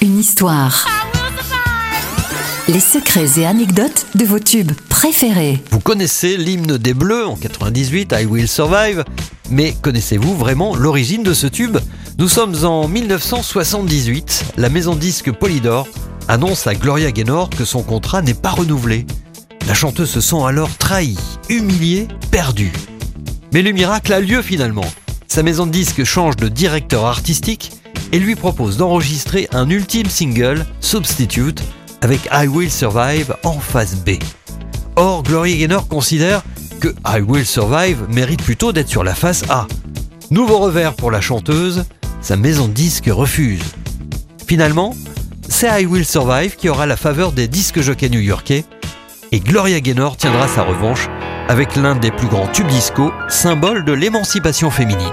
Une histoire. Les secrets et anecdotes de vos tubes préférés. Vous connaissez l'hymne des Bleus en 98, I Will Survive, mais connaissez-vous vraiment l'origine de ce tube? Nous sommes en 1978, la maison disque Polydor annonce à Gloria Gaynor que son contrat n'est pas renouvelé. La chanteuse se sent alors trahie, humiliée, perdue. Mais le miracle a lieu finalement. Sa maison de disque change de directeur artistique et lui propose d'enregistrer un ultime single, Substitute, avec I Will Survive en phase B. Or, Gloria Gaynor considère que I Will Survive mérite plutôt d'être sur la face A. Nouveau revers pour la chanteuse, sa maison de disque refuse. Finalement, c'est I Will Survive qui aura la faveur des disques jockeys new-yorkais et Gloria Gaynor tiendra sa revanche avec l'un des plus grands tubes disco, symbole de l'émancipation féminine.